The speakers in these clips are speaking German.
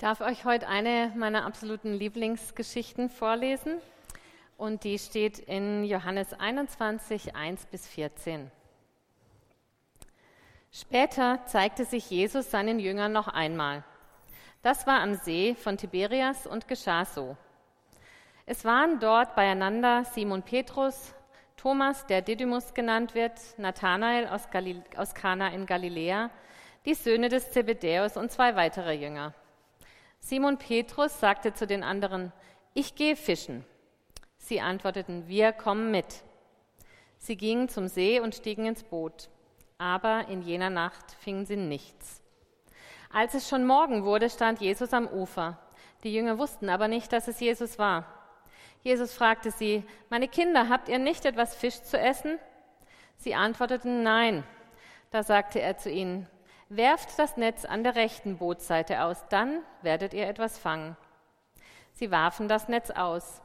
darf euch heute eine meiner absoluten Lieblingsgeschichten vorlesen. Und die steht in Johannes 21, 1 bis 14. Später zeigte sich Jesus seinen Jüngern noch einmal. Das war am See von Tiberias und geschah so. Es waren dort beieinander Simon Petrus, Thomas, der Didymus genannt wird, Nathanael aus, aus Kana in Galiläa, die Söhne des Zebedäus und zwei weitere Jünger. Simon Petrus sagte zu den anderen, ich gehe fischen. Sie antworteten, wir kommen mit. Sie gingen zum See und stiegen ins Boot, aber in jener Nacht fingen sie nichts. Als es schon Morgen wurde, stand Jesus am Ufer. Die Jünger wussten aber nicht, dass es Jesus war. Jesus fragte sie, meine Kinder, habt ihr nicht etwas Fisch zu essen? Sie antworteten, nein. Da sagte er zu ihnen, Werft das Netz an der rechten Bootsseite aus, dann werdet ihr etwas fangen. Sie warfen das Netz aus,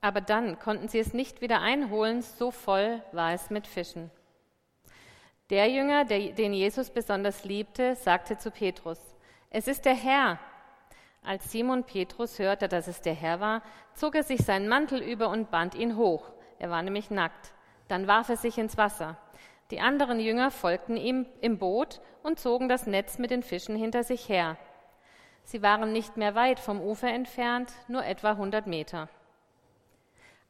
aber dann konnten sie es nicht wieder einholen, so voll war es mit Fischen. Der Jünger, der, den Jesus besonders liebte, sagte zu Petrus, es ist der Herr. Als Simon Petrus hörte, dass es der Herr war, zog er sich seinen Mantel über und band ihn hoch. Er war nämlich nackt. Dann warf er sich ins Wasser. Die anderen Jünger folgten ihm im Boot und zogen das Netz mit den Fischen hinter sich her. Sie waren nicht mehr weit vom Ufer entfernt, nur etwa 100 Meter.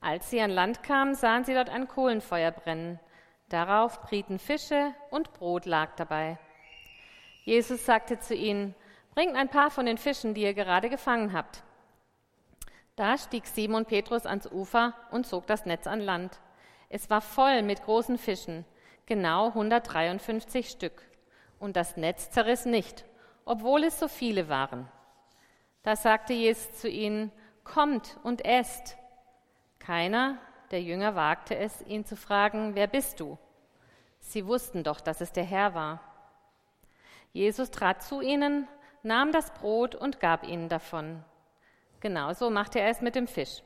Als sie an Land kamen, sahen sie dort ein Kohlenfeuer brennen. Darauf brieten Fische und Brot lag dabei. Jesus sagte zu ihnen, bringt ein paar von den Fischen, die ihr gerade gefangen habt. Da stieg Simon Petrus ans Ufer und zog das Netz an Land. Es war voll mit großen Fischen genau 153 Stück. Und das Netz zerriss nicht, obwohl es so viele waren. Da sagte Jesus zu ihnen, kommt und esst. Keiner der Jünger wagte es, ihn zu fragen, wer bist du? Sie wussten doch, dass es der Herr war. Jesus trat zu ihnen, nahm das Brot und gab ihnen davon. Genauso machte er es mit dem Fisch.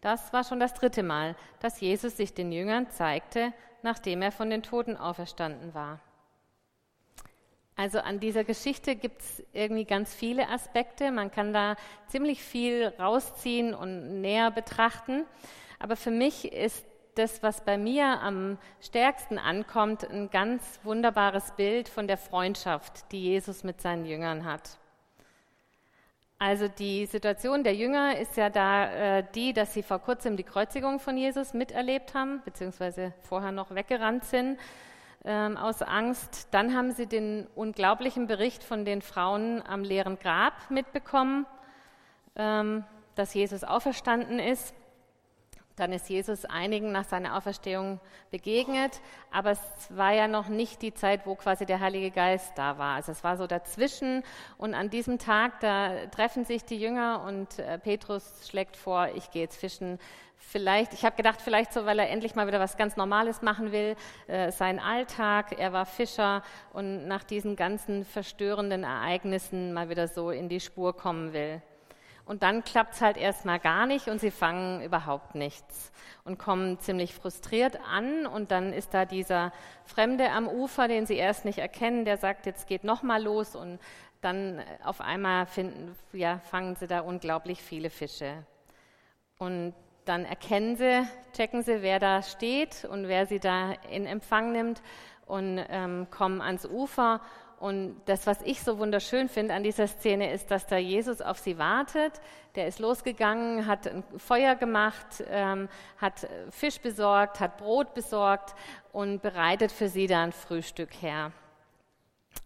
Das war schon das dritte Mal, dass Jesus sich den Jüngern zeigte, nachdem er von den Toten auferstanden war. Also an dieser Geschichte gibt es irgendwie ganz viele Aspekte. Man kann da ziemlich viel rausziehen und näher betrachten. Aber für mich ist das, was bei mir am stärksten ankommt, ein ganz wunderbares Bild von der Freundschaft, die Jesus mit seinen Jüngern hat. Also die Situation der Jünger ist ja da äh, die, dass sie vor kurzem die Kreuzigung von Jesus miterlebt haben, beziehungsweise vorher noch weggerannt sind ähm, aus Angst. Dann haben sie den unglaublichen Bericht von den Frauen am leeren Grab mitbekommen, ähm, dass Jesus auferstanden ist. Dann ist Jesus einigen nach seiner Auferstehung begegnet, aber es war ja noch nicht die Zeit, wo quasi der Heilige Geist da war. Also es war so dazwischen und an diesem Tag, da treffen sich die Jünger und äh, Petrus schlägt vor, ich gehe jetzt fischen. Vielleicht, ich habe gedacht, vielleicht so, weil er endlich mal wieder was ganz Normales machen will, äh, sein Alltag, er war Fischer und nach diesen ganzen verstörenden Ereignissen mal wieder so in die Spur kommen will. Und dann klappt es halt erstmal gar nicht und sie fangen überhaupt nichts und kommen ziemlich frustriert an. Und dann ist da dieser Fremde am Ufer, den sie erst nicht erkennen, der sagt, jetzt geht nochmal los. Und dann auf einmal finden, ja, fangen sie da unglaublich viele Fische. Und dann erkennen sie, checken sie, wer da steht und wer sie da in Empfang nimmt und ähm, kommen ans Ufer und das, was ich so wunderschön finde an dieser Szene, ist, dass da Jesus auf sie wartet. Der ist losgegangen, hat ein Feuer gemacht, ähm, hat Fisch besorgt, hat Brot besorgt und bereitet für sie dann Frühstück her.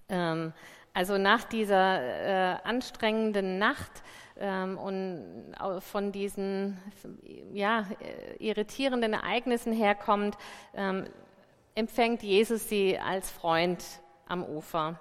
Ähm, also nach dieser äh, anstrengenden Nacht ähm, und von diesen ja, äh, irritierenden Ereignissen herkommt, ähm, empfängt Jesus sie als Freund am Ufer.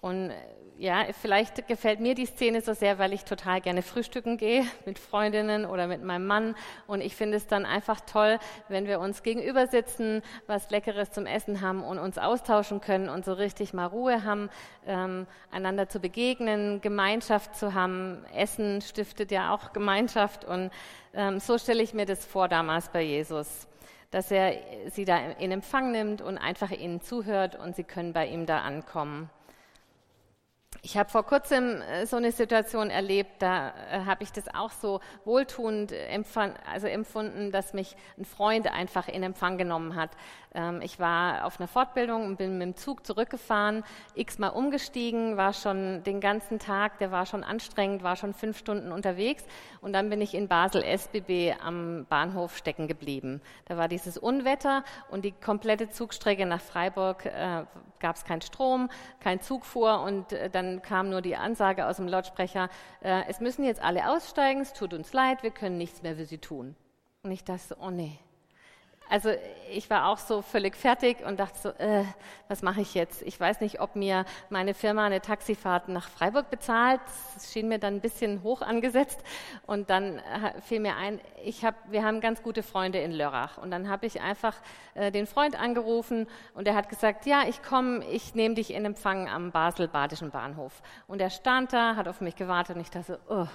Und ja, vielleicht gefällt mir die Szene so sehr, weil ich total gerne frühstücken gehe mit Freundinnen oder mit meinem Mann. Und ich finde es dann einfach toll, wenn wir uns gegenüber sitzen, was Leckeres zum Essen haben und uns austauschen können und so richtig mal Ruhe haben, ähm, einander zu begegnen, Gemeinschaft zu haben. Essen stiftet ja auch Gemeinschaft. Und ähm, so stelle ich mir das vor damals bei Jesus dass er sie da in Empfang nimmt und einfach ihnen zuhört und sie können bei ihm da ankommen. Ich habe vor kurzem äh, so eine Situation erlebt, da äh, habe ich das auch so wohltuend empfand, also empfunden, dass mich ein Freund einfach in Empfang genommen hat. Ähm, ich war auf einer Fortbildung und bin mit dem Zug zurückgefahren, x-mal umgestiegen, war schon den ganzen Tag, der war schon anstrengend, war schon fünf Stunden unterwegs und dann bin ich in Basel SBB am Bahnhof stecken geblieben. Da war dieses Unwetter und die komplette Zugstrecke nach Freiburg äh, gab es keinen Strom, kein Zug fuhr und äh, dann kam nur die Ansage aus dem Lautsprecher, äh, es müssen jetzt alle aussteigen, es tut uns leid, wir können nichts mehr für sie tun. Und ich dachte, oh nee, also ich war auch so völlig fertig und dachte so, äh, was mache ich jetzt? Ich weiß nicht, ob mir meine Firma eine Taxifahrt nach Freiburg bezahlt. Das schien mir dann ein bisschen hoch angesetzt. Und dann äh, fiel mir ein, ich hab, wir haben ganz gute Freunde in Lörrach. Und dann habe ich einfach äh, den Freund angerufen und er hat gesagt, ja, ich komme, ich nehme dich in Empfang am Basel-Badischen Bahnhof. Und er stand da, hat auf mich gewartet und ich dachte so, oh,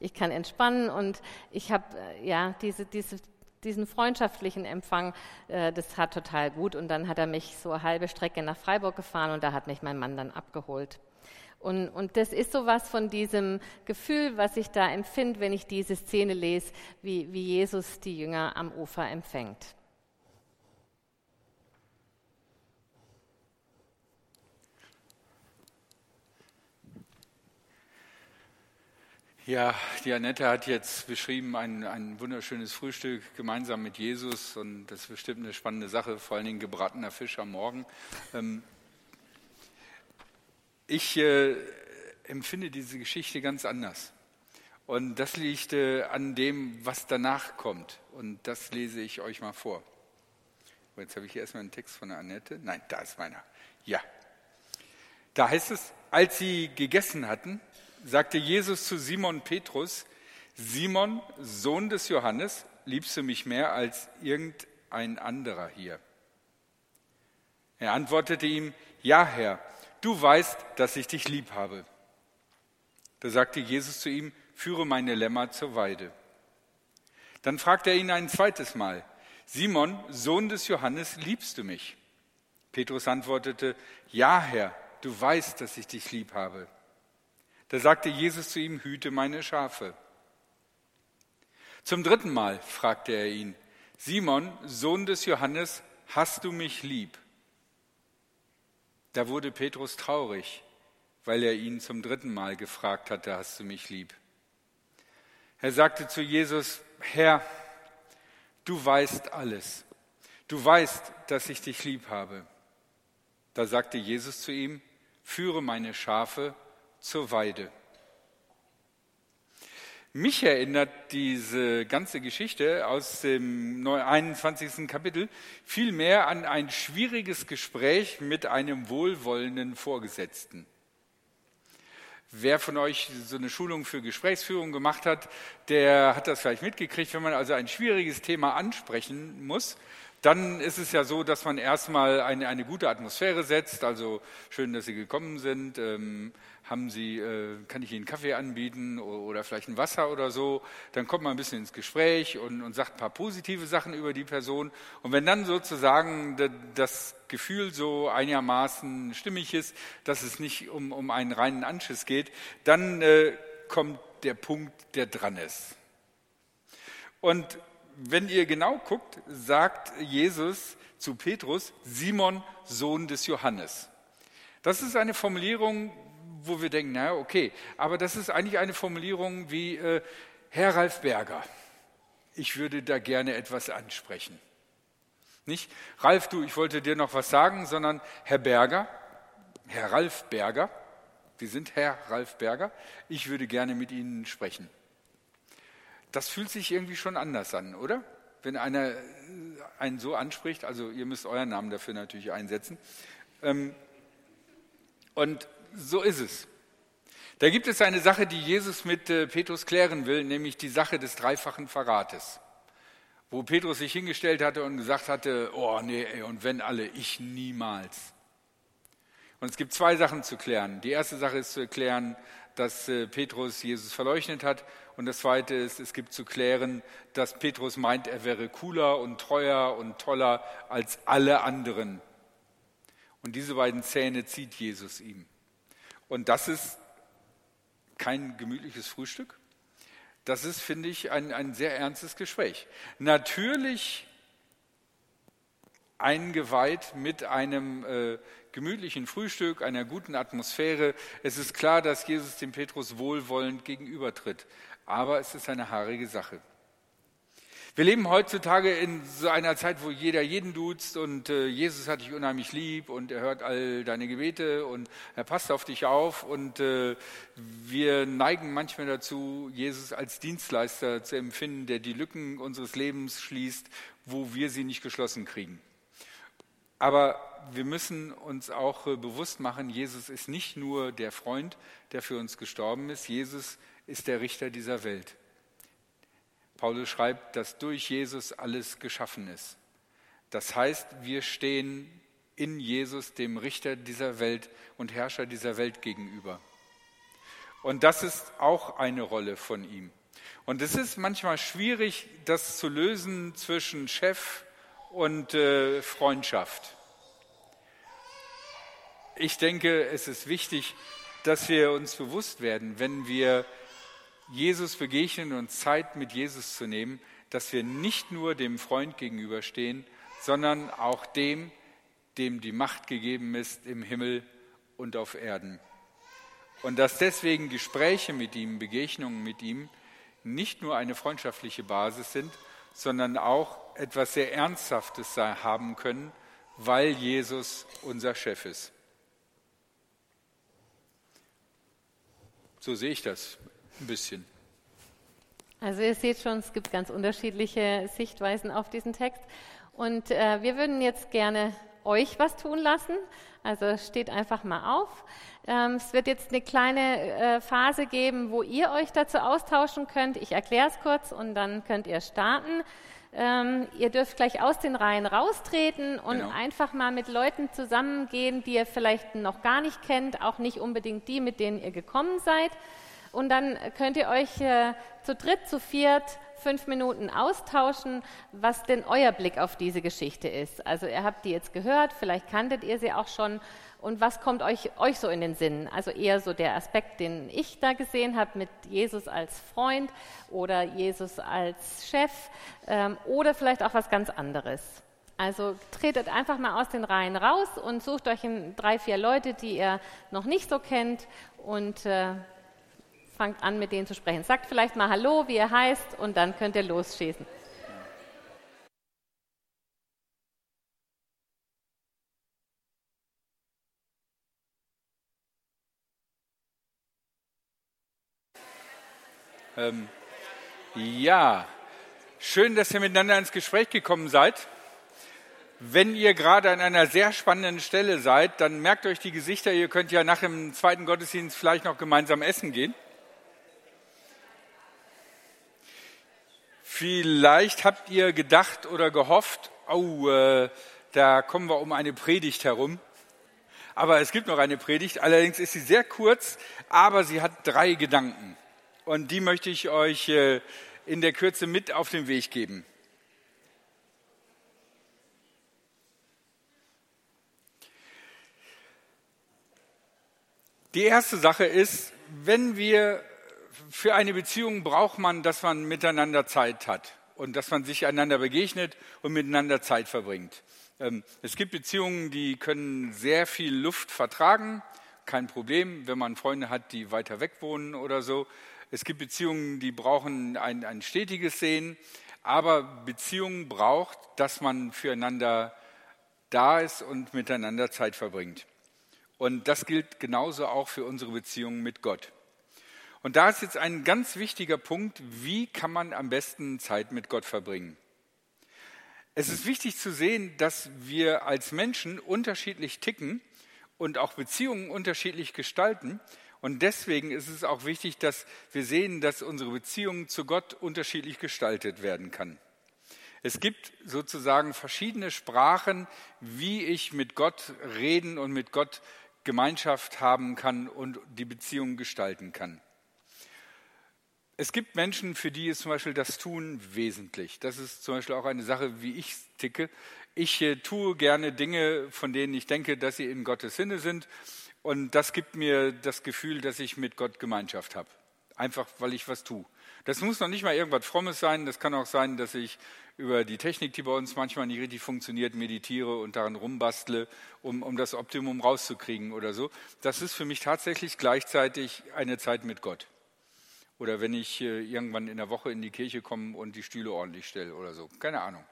ich kann entspannen und ich habe äh, ja diese, diese diesen freundschaftlichen Empfang, äh, das hat total gut. Und dann hat er mich so eine halbe Strecke nach Freiburg gefahren und da hat mich mein Mann dann abgeholt. Und, und das ist so was von diesem Gefühl, was ich da empfinde, wenn ich diese Szene lese, wie, wie Jesus die Jünger am Ufer empfängt. Ja, die Annette hat jetzt beschrieben ein, ein wunderschönes Frühstück gemeinsam mit Jesus und das ist bestimmt eine spannende Sache, vor allen Dingen gebratener Fisch am Morgen. Ähm, ich äh, empfinde diese Geschichte ganz anders. Und das liegt äh, an dem, was danach kommt. Und das lese ich euch mal vor. Jetzt habe ich hier erstmal einen Text von der Annette. Nein, da ist meiner. Ja. Da heißt es, als sie gegessen hatten, sagte Jesus zu Simon Petrus, Simon, Sohn des Johannes, liebst du mich mehr als irgendein anderer hier? Er antwortete ihm, ja Herr, du weißt, dass ich dich lieb habe. Da sagte Jesus zu ihm, führe meine Lämmer zur Weide. Dann fragte er ihn ein zweites Mal, Simon, Sohn des Johannes, liebst du mich? Petrus antwortete, ja Herr, du weißt, dass ich dich lieb habe. Da sagte Jesus zu ihm, hüte meine Schafe. Zum dritten Mal fragte er ihn, Simon, Sohn des Johannes, hast du mich lieb? Da wurde Petrus traurig, weil er ihn zum dritten Mal gefragt hatte, hast du mich lieb? Er sagte zu Jesus, Herr, du weißt alles. Du weißt, dass ich dich lieb habe. Da sagte Jesus zu ihm, führe meine Schafe zur Weide. Mich erinnert diese ganze Geschichte aus dem 21. Kapitel vielmehr an ein schwieriges Gespräch mit einem wohlwollenden Vorgesetzten. Wer von euch so eine Schulung für Gesprächsführung gemacht hat, der hat das vielleicht mitgekriegt, wenn man also ein schwieriges Thema ansprechen muss, dann ist es ja so, dass man erstmal eine, eine gute Atmosphäre setzt. Also schön, dass Sie gekommen sind. Ähm, haben Sie, äh, kann ich Ihnen Kaffee anbieten oder vielleicht ein Wasser oder so? Dann kommt man ein bisschen ins Gespräch und, und sagt ein paar positive Sachen über die Person. Und wenn dann sozusagen das Gefühl so einigermaßen stimmig ist, dass es nicht um, um einen reinen Anschiss geht, dann äh, kommt der Punkt, der dran ist. Und wenn ihr genau guckt, sagt Jesus zu Petrus, Simon, Sohn des Johannes. Das ist eine Formulierung, wo wir denken, naja, okay, aber das ist eigentlich eine Formulierung wie äh, Herr Ralf Berger. Ich würde da gerne etwas ansprechen. Nicht, Ralf, du, ich wollte dir noch was sagen, sondern Herr Berger, Herr Ralf Berger, Sie sind Herr Ralf Berger, ich würde gerne mit Ihnen sprechen das fühlt sich irgendwie schon anders an, oder? Wenn einer äh, einen so anspricht, also ihr müsst euren Namen dafür natürlich einsetzen. Ähm, und so ist es. Da gibt es eine Sache, die Jesus mit äh, Petrus klären will, nämlich die Sache des dreifachen Verrates. Wo Petrus sich hingestellt hatte und gesagt hatte, oh nee, ey, und wenn alle, ich niemals. Und es gibt zwei Sachen zu klären. Die erste Sache ist zu erklären, dass äh, Petrus Jesus verleugnet hat. Und das Zweite ist, es gibt zu klären, dass Petrus meint, er wäre cooler und treuer und toller als alle anderen. Und diese beiden Zähne zieht Jesus ihm. Und das ist kein gemütliches Frühstück. Das ist, finde ich, ein, ein sehr ernstes Gespräch. Natürlich eingeweiht mit einem äh, gemütlichen Frühstück, einer guten Atmosphäre. Es ist klar, dass Jesus dem Petrus wohlwollend gegenübertritt, aber es ist eine haarige Sache. Wir leben heutzutage in so einer Zeit, wo jeder jeden duzt und äh, Jesus hat dich unheimlich lieb und er hört all deine Gebete und er passt auf dich auf und äh, wir neigen manchmal dazu, Jesus als Dienstleister zu empfinden, der die Lücken unseres Lebens schließt, wo wir sie nicht geschlossen kriegen. Aber wir müssen uns auch äh, bewusst machen, Jesus ist nicht nur der Freund, der für uns gestorben ist, Jesus ist der Richter dieser Welt. Paulus schreibt, dass durch Jesus alles geschaffen ist. Das heißt, wir stehen in Jesus, dem Richter dieser Welt und Herrscher dieser Welt gegenüber. Und das ist auch eine Rolle von ihm. Und es ist manchmal schwierig, das zu lösen zwischen Chef und äh, Freundschaft. Ich denke, es ist wichtig, dass wir uns bewusst werden, wenn wir Jesus begegnen und Zeit mit Jesus zu nehmen, dass wir nicht nur dem Freund gegenüberstehen, sondern auch dem, dem die Macht gegeben ist im Himmel und auf Erden. Und dass deswegen Gespräche mit ihm, Begegnungen mit ihm nicht nur eine freundschaftliche Basis sind, sondern auch etwas sehr Ernsthaftes haben können, weil Jesus unser Chef ist. So sehe ich das ein bisschen. Also ihr seht schon, es gibt ganz unterschiedliche Sichtweisen auf diesen Text. Und äh, wir würden jetzt gerne euch was tun lassen. Also steht einfach mal auf. Ähm, es wird jetzt eine kleine äh, Phase geben, wo ihr euch dazu austauschen könnt. Ich erkläre es kurz und dann könnt ihr starten. Ähm, ihr dürft gleich aus den Reihen raustreten und genau. einfach mal mit Leuten zusammengehen, die ihr vielleicht noch gar nicht kennt, auch nicht unbedingt die, mit denen ihr gekommen seid. Und dann könnt ihr euch äh, zu dritt, zu viert fünf Minuten austauschen, was denn euer Blick auf diese Geschichte ist. Also ihr habt die jetzt gehört, vielleicht kanntet ihr sie auch schon. Und was kommt euch, euch so in den Sinn? Also eher so der Aspekt, den ich da gesehen habe mit Jesus als Freund oder Jesus als Chef ähm, oder vielleicht auch was ganz anderes. Also tretet einfach mal aus den Reihen raus und sucht euch drei, vier Leute, die ihr noch nicht so kennt und äh, fangt an, mit denen zu sprechen. Sagt vielleicht mal Hallo, wie ihr heißt, und dann könnt ihr losschießen. Ähm, ja, schön, dass ihr miteinander ins Gespräch gekommen seid. Wenn ihr gerade an einer sehr spannenden Stelle seid, dann merkt euch die Gesichter. Ihr könnt ja nach dem zweiten Gottesdienst vielleicht noch gemeinsam essen gehen. Vielleicht habt ihr gedacht oder gehofft, oh, äh, da kommen wir um eine Predigt herum. Aber es gibt noch eine Predigt, allerdings ist sie sehr kurz, aber sie hat drei Gedanken. Und die möchte ich euch äh, in der Kürze mit auf den Weg geben. Die erste Sache ist, wenn wir für eine Beziehung braucht man, dass man miteinander Zeit hat und dass man sich einander begegnet und miteinander Zeit verbringt. Ähm, es gibt Beziehungen, die können sehr viel Luft vertragen, kein Problem, wenn man Freunde hat, die weiter weg wohnen oder so. Es gibt Beziehungen, die brauchen ein, ein stetiges Sehen, aber Beziehungen braucht, dass man füreinander da ist und miteinander Zeit verbringt. Und das gilt genauso auch für unsere Beziehungen mit Gott. Und da ist jetzt ein ganz wichtiger Punkt, wie kann man am besten Zeit mit Gott verbringen? Es ist wichtig zu sehen, dass wir als Menschen unterschiedlich ticken und auch Beziehungen unterschiedlich gestalten. Und deswegen ist es auch wichtig, dass wir sehen, dass unsere Beziehung zu Gott unterschiedlich gestaltet werden kann. Es gibt sozusagen verschiedene Sprachen, wie ich mit Gott reden und mit Gott Gemeinschaft haben kann und die Beziehung gestalten kann. Es gibt Menschen, für die ist zum Beispiel das Tun wesentlich. Das ist zum Beispiel auch eine Sache, wie ich ticke. Ich äh, tue gerne Dinge, von denen ich denke, dass sie in Gottes Sinne sind. Und das gibt mir das Gefühl, dass ich mit Gott Gemeinschaft habe. Einfach, weil ich was tue. Das muss noch nicht mal irgendwas Frommes sein. Das kann auch sein, dass ich über die Technik, die bei uns manchmal nicht richtig funktioniert, meditiere und daran rumbastle, um, um das Optimum rauszukriegen oder so. Das ist für mich tatsächlich gleichzeitig eine Zeit mit Gott. Oder wenn ich äh, irgendwann in der Woche in die Kirche komme und die Stühle ordentlich stelle oder so. Keine Ahnung.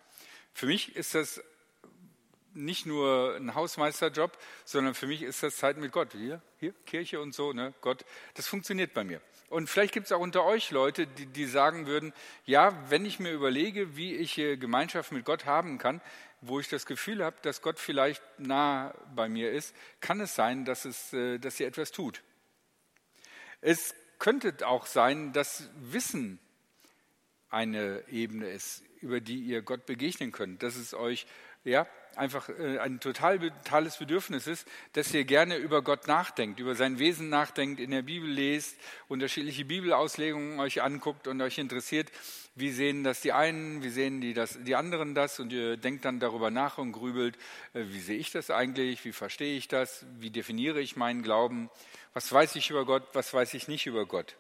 Für mich ist das nicht nur ein Hausmeisterjob, sondern für mich ist das Zeit mit Gott. Hier, hier Kirche und so, ne? Gott, das funktioniert bei mir. Und vielleicht gibt es auch unter euch Leute, die, die sagen würden, ja, wenn ich mir überlege, wie ich Gemeinschaft mit Gott haben kann, wo ich das Gefühl habe, dass Gott vielleicht nah bei mir ist, kann es sein, dass, es, äh, dass ihr etwas tut. Es könnte auch sein, dass Wissen eine Ebene ist, über die ihr Gott begegnen könnt, dass es euch ja, einfach äh, ein total totales Bedürfnis ist, dass ihr gerne über Gott nachdenkt, über sein Wesen nachdenkt, in der Bibel lest, unterschiedliche Bibelauslegungen euch anguckt und euch interessiert, wie sehen das die einen, wie sehen die, das, die anderen das? Und ihr denkt dann darüber nach und grübelt, äh, wie sehe ich das eigentlich, wie verstehe ich das, wie definiere ich meinen Glauben, was weiß ich über Gott, was weiß ich nicht über Gott.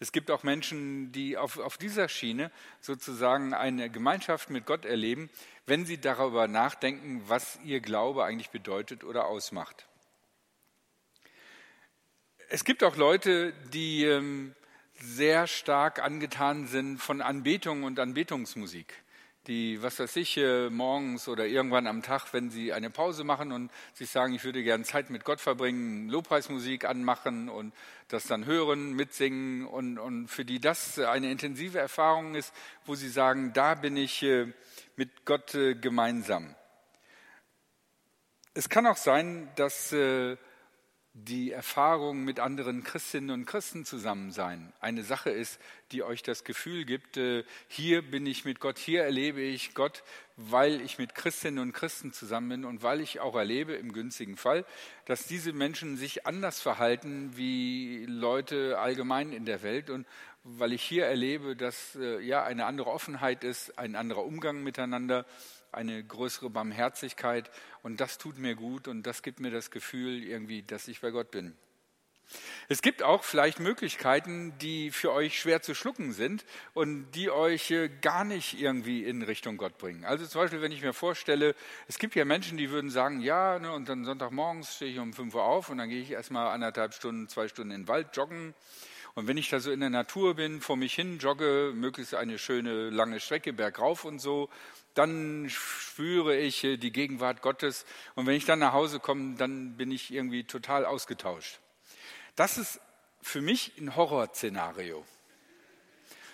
Es gibt auch Menschen, die auf, auf dieser Schiene sozusagen eine Gemeinschaft mit Gott erleben, wenn sie darüber nachdenken, was ihr Glaube eigentlich bedeutet oder ausmacht. Es gibt auch Leute, die ähm, sehr stark angetan sind von Anbetung und Anbetungsmusik die, was weiß ich, äh, morgens oder irgendwann am Tag, wenn sie eine Pause machen und sich sagen, ich würde gerne Zeit mit Gott verbringen, Lobpreismusik anmachen und das dann hören, mitsingen und, und für die das eine intensive Erfahrung ist, wo sie sagen, da bin ich äh, mit Gott äh, gemeinsam. Es kann auch sein, dass die Erfahrung mit anderen Christinnen und Christen zusammen sein. Eine Sache ist, die euch das Gefühl gibt, äh, hier bin ich mit Gott, hier erlebe ich Gott, weil ich mit Christinnen und Christen zusammen bin und weil ich auch erlebe, im günstigen Fall, dass diese Menschen sich anders verhalten wie Leute allgemein in der Welt und weil ich hier erlebe, dass äh, ja eine andere Offenheit ist, ein anderer Umgang miteinander eine größere Barmherzigkeit und das tut mir gut und das gibt mir das Gefühl irgendwie, dass ich bei Gott bin. Es gibt auch vielleicht Möglichkeiten, die für euch schwer zu schlucken sind und die euch äh, gar nicht irgendwie in Richtung Gott bringen. Also zum Beispiel, wenn ich mir vorstelle, es gibt ja Menschen, die würden sagen, ja, ne, und dann Sonntagmorgens stehe ich um 5 Uhr auf und dann gehe ich erstmal anderthalb Stunden, zwei Stunden in den Wald joggen. Und wenn ich da so in der Natur bin, vor mich hin jogge, möglichst eine schöne lange Strecke bergauf und so, dann spüre ich äh, die Gegenwart Gottes. Und wenn ich dann nach Hause komme, dann bin ich irgendwie total ausgetauscht. Das ist für mich ein Horrorszenario.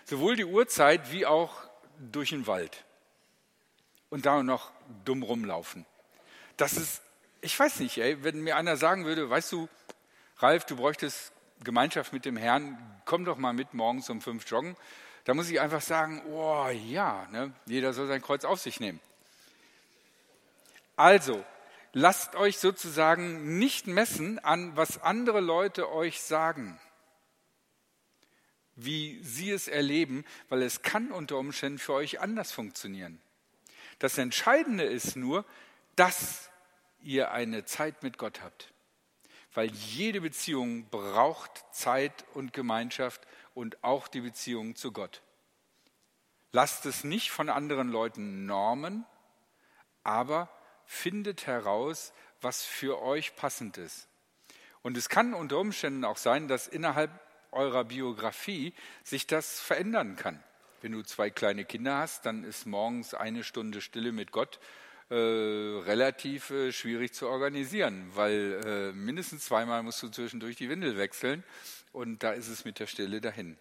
Sowohl die Uhrzeit wie auch durch den Wald. Und da noch dumm rumlaufen. Das ist, ich weiß nicht, ey, wenn mir einer sagen würde, weißt du, Ralf, du bräuchtest Gemeinschaft mit dem Herrn, komm doch mal mit morgens um fünf joggen. Da muss ich einfach sagen, oh ja, ne? jeder soll sein Kreuz auf sich nehmen. Also, lasst euch sozusagen nicht messen an, was andere Leute euch sagen, wie sie es erleben, weil es kann unter Umständen für euch anders funktionieren. Das Entscheidende ist nur, dass ihr eine Zeit mit Gott habt. Weil jede Beziehung braucht Zeit und Gemeinschaft und auch die Beziehung zu Gott. Lasst es nicht von anderen Leuten normen, aber findet heraus, was für euch passend ist. Und es kann unter Umständen auch sein, dass innerhalb eurer Biografie sich das verändern kann. Wenn du zwei kleine Kinder hast, dann ist morgens eine Stunde Stille mit Gott äh, relativ äh, schwierig zu organisieren, weil äh, mindestens zweimal musst du zwischendurch die Windel wechseln und da ist es mit der Stille dahin.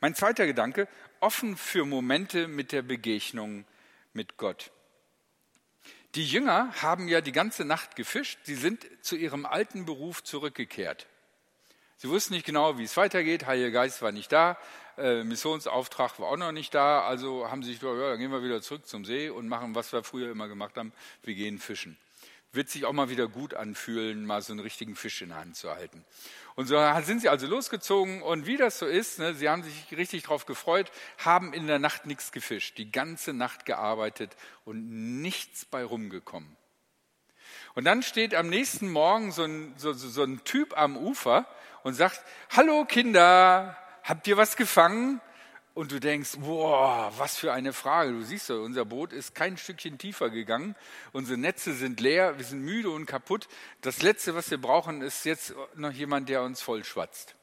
Mein zweiter Gedanke, offen für Momente mit der Begegnung mit Gott. Die Jünger haben ja die ganze Nacht gefischt, sie sind zu ihrem alten Beruf zurückgekehrt. Sie wussten nicht genau, wie es weitergeht, Heiliger Geist war nicht da, äh, Missionsauftrag war auch noch nicht da, also haben sie sich gedacht, ja, dann gehen wir wieder zurück zum See und machen, was wir früher immer gemacht haben, wir gehen fischen wird sich auch mal wieder gut anfühlen, mal so einen richtigen Fisch in der Hand zu halten. Und so sind sie also losgezogen und wie das so ist, ne, sie haben sich richtig darauf gefreut, haben in der Nacht nichts gefischt, die ganze Nacht gearbeitet und nichts bei rumgekommen. Und dann steht am nächsten Morgen so ein, so, so ein Typ am Ufer und sagt, hallo Kinder, habt ihr was gefangen? Und du denkst, boah, was für eine Frage. Du siehst ja, unser Boot ist kein Stückchen tiefer gegangen. Unsere Netze sind leer, wir sind müde und kaputt. Das Letzte, was wir brauchen, ist jetzt noch jemand, der uns vollschwatzt.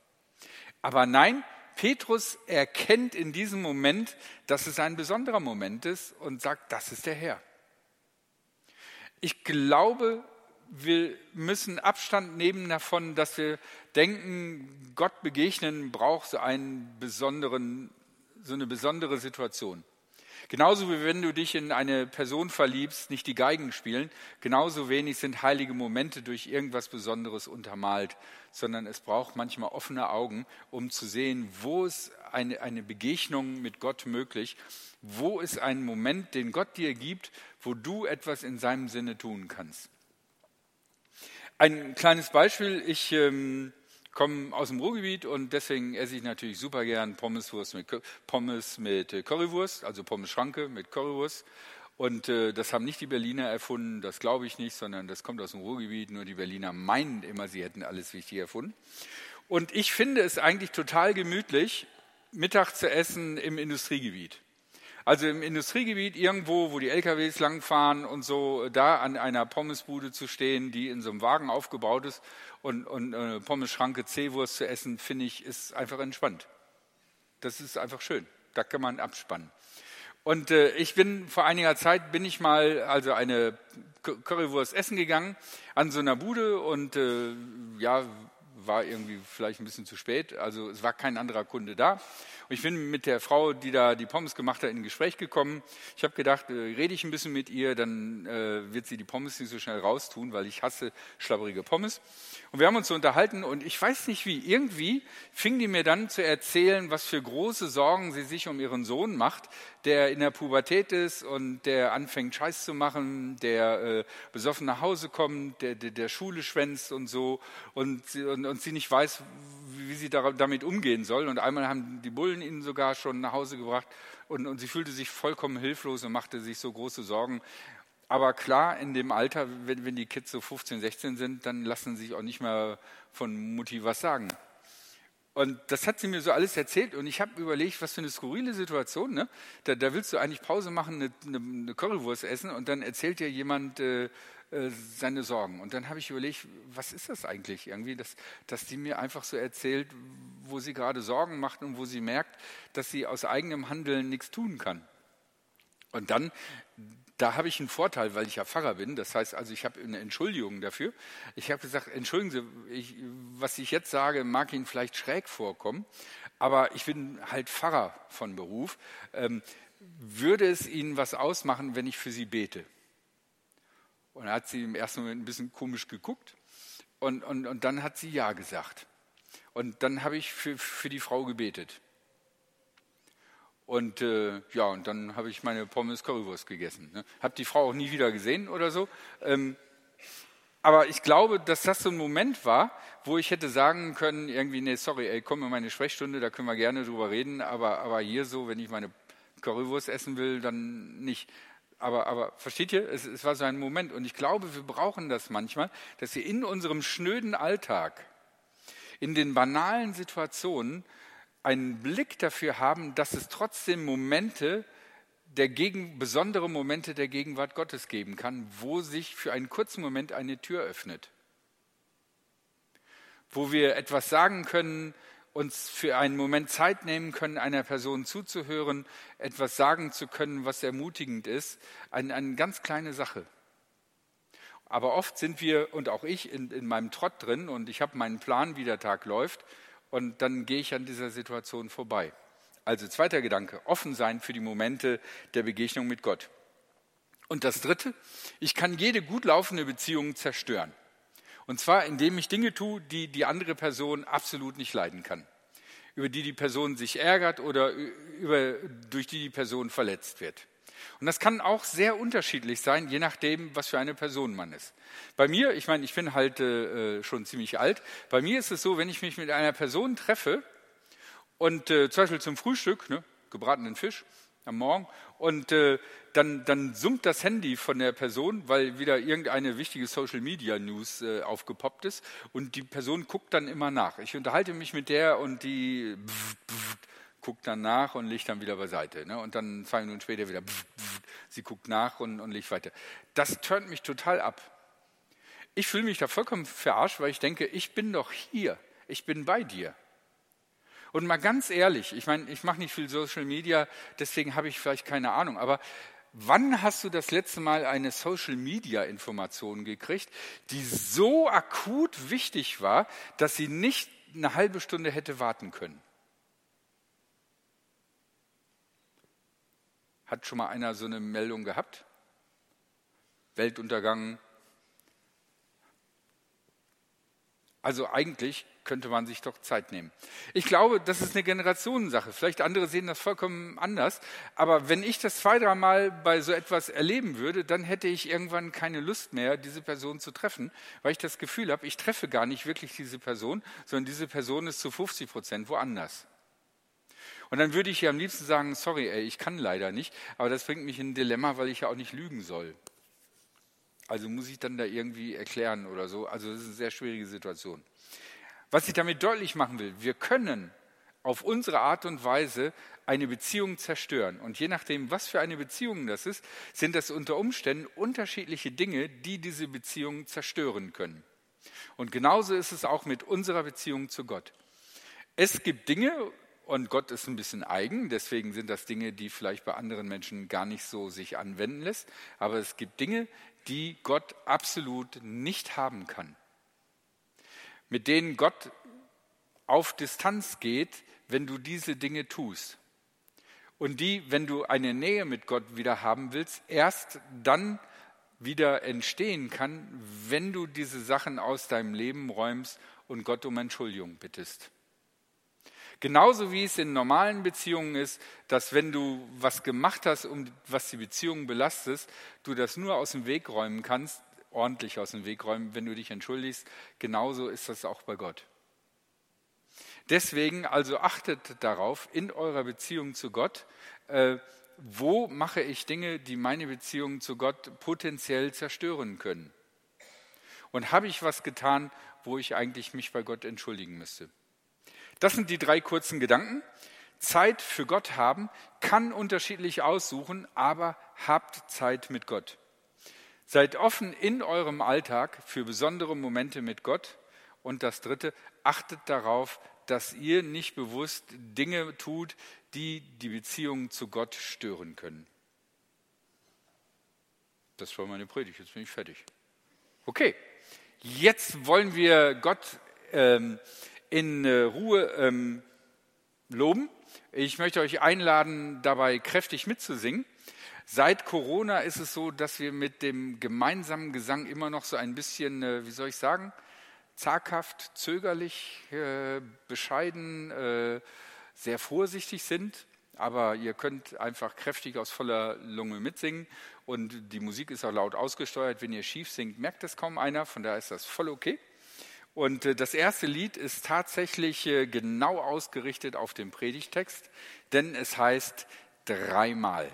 Aber nein, Petrus erkennt in diesem Moment, dass es ein besonderer Moment ist und sagt, das ist der Herr. Ich glaube, wir müssen Abstand nehmen davon, dass wir denken, Gott begegnen braucht so einen besonderen so eine besondere Situation. Genauso wie wenn du dich in eine Person verliebst, nicht die Geigen spielen, genauso wenig sind heilige Momente durch irgendwas Besonderes untermalt, sondern es braucht manchmal offene Augen, um zu sehen, wo ist eine, eine Begegnung mit Gott möglich, wo ist ein Moment, den Gott dir gibt, wo du etwas in seinem Sinne tun kannst. Ein kleines Beispiel, ich ähm, komme aus dem Ruhrgebiet und deswegen esse ich natürlich super gern Pommeswurst mit, Pommes mit äh, Currywurst, also Pommes-Schranke mit Currywurst. Und äh, das haben nicht die Berliner erfunden, das glaube ich nicht, sondern das kommt aus dem Ruhrgebiet. Nur die Berliner meinen immer, sie hätten alles wichtig erfunden. Und ich finde es eigentlich total gemütlich, Mittag zu essen im Industriegebiet. Also im Industriegebiet irgendwo, wo die LKWs langfahren und so, da an einer Pommesbude zu stehen, die in so einem Wagen aufgebaut ist und, und äh, Pommes-Schranke C-Wurst zu essen, finde ich, ist einfach entspannt. Das ist einfach schön. Da kann man abspannen. Und äh, ich bin vor einiger Zeit bin ich mal also eine Currywurst essen gegangen an so einer Bude und äh, ja war irgendwie vielleicht ein bisschen zu spät. Also es war kein anderer Kunde da. Und ich bin mit der Frau, die da die Pommes gemacht hat, in ein Gespräch gekommen. Ich habe gedacht, äh, rede ich ein bisschen mit ihr, dann äh, wird sie die Pommes nicht so schnell raustun, weil ich hasse schlabberige Pommes. Und wir haben uns so unterhalten und ich weiß nicht wie, irgendwie fing die mir dann zu erzählen, was für große Sorgen sie sich um ihren Sohn macht, der in der Pubertät ist und der anfängt Scheiß zu machen, der äh, besoffen nach Hause kommt, der, der, der Schule schwänzt und so und, und, und sie nicht weiß, wie sie damit umgehen soll. Und einmal haben die Bullen ihn sogar schon nach Hause gebracht und, und sie fühlte sich vollkommen hilflos und machte sich so große Sorgen. Aber klar, in dem Alter, wenn, wenn die Kids so 15, 16 sind, dann lassen sie sich auch nicht mehr von Mutti was sagen. Und das hat sie mir so alles erzählt und ich habe überlegt, was für eine skurrile Situation. Ne? Da, da, willst du eigentlich Pause machen, eine, eine, Currywurst essen und dann erzählt dir jemand äh, äh, seine Sorgen. Und dann habe ich überlegt, was ist das eigentlich irgendwie, dass, dass die mir einfach so erzählt, wo sie gerade Sorgen macht und wo sie merkt, dass sie aus eigenem Handeln nichts tun kann. Und dann da habe ich einen Vorteil, weil ich ja Pfarrer bin. Das heißt also, ich habe eine Entschuldigung dafür. Ich habe gesagt, entschuldigen Sie, ich, was ich jetzt sage, mag Ihnen vielleicht schräg vorkommen, aber ich bin halt Pfarrer von Beruf. Ähm, würde es Ihnen was ausmachen, wenn ich für Sie bete? Und dann hat sie im ersten Moment ein bisschen komisch geguckt und, und, und dann hat sie Ja gesagt. Und dann habe ich für, für die Frau gebetet. Und äh, ja, und dann habe ich meine Pommes Currywurst gegessen. Ne? Habe die Frau auch nie wieder gesehen oder so. Ähm, aber ich glaube, dass das so ein Moment war, wo ich hätte sagen können, irgendwie, nee, sorry, ey, komm in meine Sprechstunde, da können wir gerne drüber reden, aber, aber hier so, wenn ich meine Currywurst essen will, dann nicht. Aber, aber versteht ihr, es, es war so ein Moment. Und ich glaube, wir brauchen das manchmal, dass wir in unserem schnöden Alltag, in den banalen Situationen, einen Blick dafür haben, dass es trotzdem Momente der Gegen, besondere Momente der Gegenwart Gottes geben kann, wo sich für einen kurzen Moment eine Tür öffnet. Wo wir etwas sagen können, uns für einen Moment Zeit nehmen können, einer Person zuzuhören, etwas sagen zu können, was ermutigend ist. Eine, eine ganz kleine Sache. Aber oft sind wir, und auch ich, in, in meinem Trott drin und ich habe meinen Plan, wie der Tag läuft und dann gehe ich an dieser Situation vorbei. Also zweiter Gedanke, offen sein für die Momente der Begegnung mit Gott. Und das dritte, ich kann jede gut laufende Beziehung zerstören. Und zwar, indem ich Dinge tue, die die andere Person absolut nicht leiden kann. Über die die Person sich ärgert oder über, durch die die Person verletzt wird. Und das kann auch sehr unterschiedlich sein, je nachdem, was für eine Person man ist. Bei mir, ich meine, ich bin halt äh, schon ziemlich alt, bei mir ist es so, wenn ich mich mit einer Person treffe und äh, zum Beispiel zum Frühstück, ne, gebratenen Fisch am Morgen, und äh, dann, dann summt das Handy von der Person, weil wieder irgendeine wichtige Social Media News äh, aufgepoppt ist und die Person guckt dann immer nach. Ich unterhalte mich mit der und die pf, pf, guckt dann nach und legt dann wieder beiseite. Ne? Und dann zwei Minuten später wieder, pf, sie guckt nach und, und legt weiter. Das turnt mich total ab. Ich fühle mich da vollkommen verarscht, weil ich denke, ich bin doch hier, ich bin bei dir. Und mal ganz ehrlich, ich meine, ich mache nicht viel Social Media, deswegen habe ich vielleicht keine Ahnung, aber wann hast du das letzte Mal eine Social Media Information gekriegt, die so akut wichtig war, dass sie nicht eine halbe Stunde hätte warten können? Hat schon mal einer so eine Meldung gehabt? Weltuntergang. Also eigentlich könnte man sich doch Zeit nehmen. Ich glaube, das ist eine Generationensache. Vielleicht andere sehen das vollkommen anders. Aber wenn ich das zwei, dreimal bei so etwas erleben würde, dann hätte ich irgendwann keine Lust mehr, diese Person zu treffen, weil ich das Gefühl habe, ich treffe gar nicht wirklich diese Person, sondern diese Person ist zu 50 Prozent woanders. Und dann würde ich ihr am liebsten sagen, sorry, ey, ich kann leider nicht, aber das bringt mich in ein Dilemma, weil ich ja auch nicht lügen soll. Also muss ich dann da irgendwie erklären oder so. Also das ist eine sehr schwierige Situation. Was ich damit deutlich machen will, wir können auf unsere Art und Weise eine Beziehung zerstören. Und je nachdem, was für eine Beziehung das ist, sind das unter Umständen unterschiedliche Dinge, die diese Beziehung zerstören können. Und genauso ist es auch mit unserer Beziehung zu Gott. Es gibt Dinge, und Gott ist ein bisschen eigen, deswegen sind das Dinge, die vielleicht bei anderen Menschen gar nicht so sich anwenden lässt. Aber es gibt Dinge, die Gott absolut nicht haben kann. Mit denen Gott auf Distanz geht, wenn du diese Dinge tust. Und die, wenn du eine Nähe mit Gott wieder haben willst, erst dann wieder entstehen kann, wenn du diese Sachen aus deinem Leben räumst und Gott um Entschuldigung bittest. Genauso wie es in normalen Beziehungen ist, dass wenn du was gemacht hast, um was die Beziehung belastet, du das nur aus dem Weg räumen kannst, ordentlich aus dem Weg räumen, wenn du dich entschuldigst. Genauso ist das auch bei Gott. Deswegen also achtet darauf in eurer Beziehung zu Gott, äh, wo mache ich Dinge, die meine Beziehung zu Gott potenziell zerstören können? Und habe ich was getan, wo ich eigentlich mich bei Gott entschuldigen müsste? Das sind die drei kurzen Gedanken. Zeit für Gott haben kann unterschiedlich aussuchen, aber habt Zeit mit Gott. Seid offen in eurem Alltag für besondere Momente mit Gott. Und das Dritte, achtet darauf, dass ihr nicht bewusst Dinge tut, die die Beziehung zu Gott stören können. Das war meine Predigt, jetzt bin ich fertig. Okay, jetzt wollen wir Gott ähm, in äh, Ruhe ähm, loben. Ich möchte euch einladen, dabei kräftig mitzusingen. Seit Corona ist es so, dass wir mit dem gemeinsamen Gesang immer noch so ein bisschen, äh, wie soll ich sagen, zaghaft, zögerlich, äh, bescheiden, äh, sehr vorsichtig sind. Aber ihr könnt einfach kräftig aus voller Lunge mitsingen und die Musik ist auch laut ausgesteuert. Wenn ihr schief singt, merkt das kaum einer, von daher ist das voll okay. Und äh, das erste Lied ist tatsächlich äh, genau ausgerichtet auf den Predigtext, denn es heißt dreimal.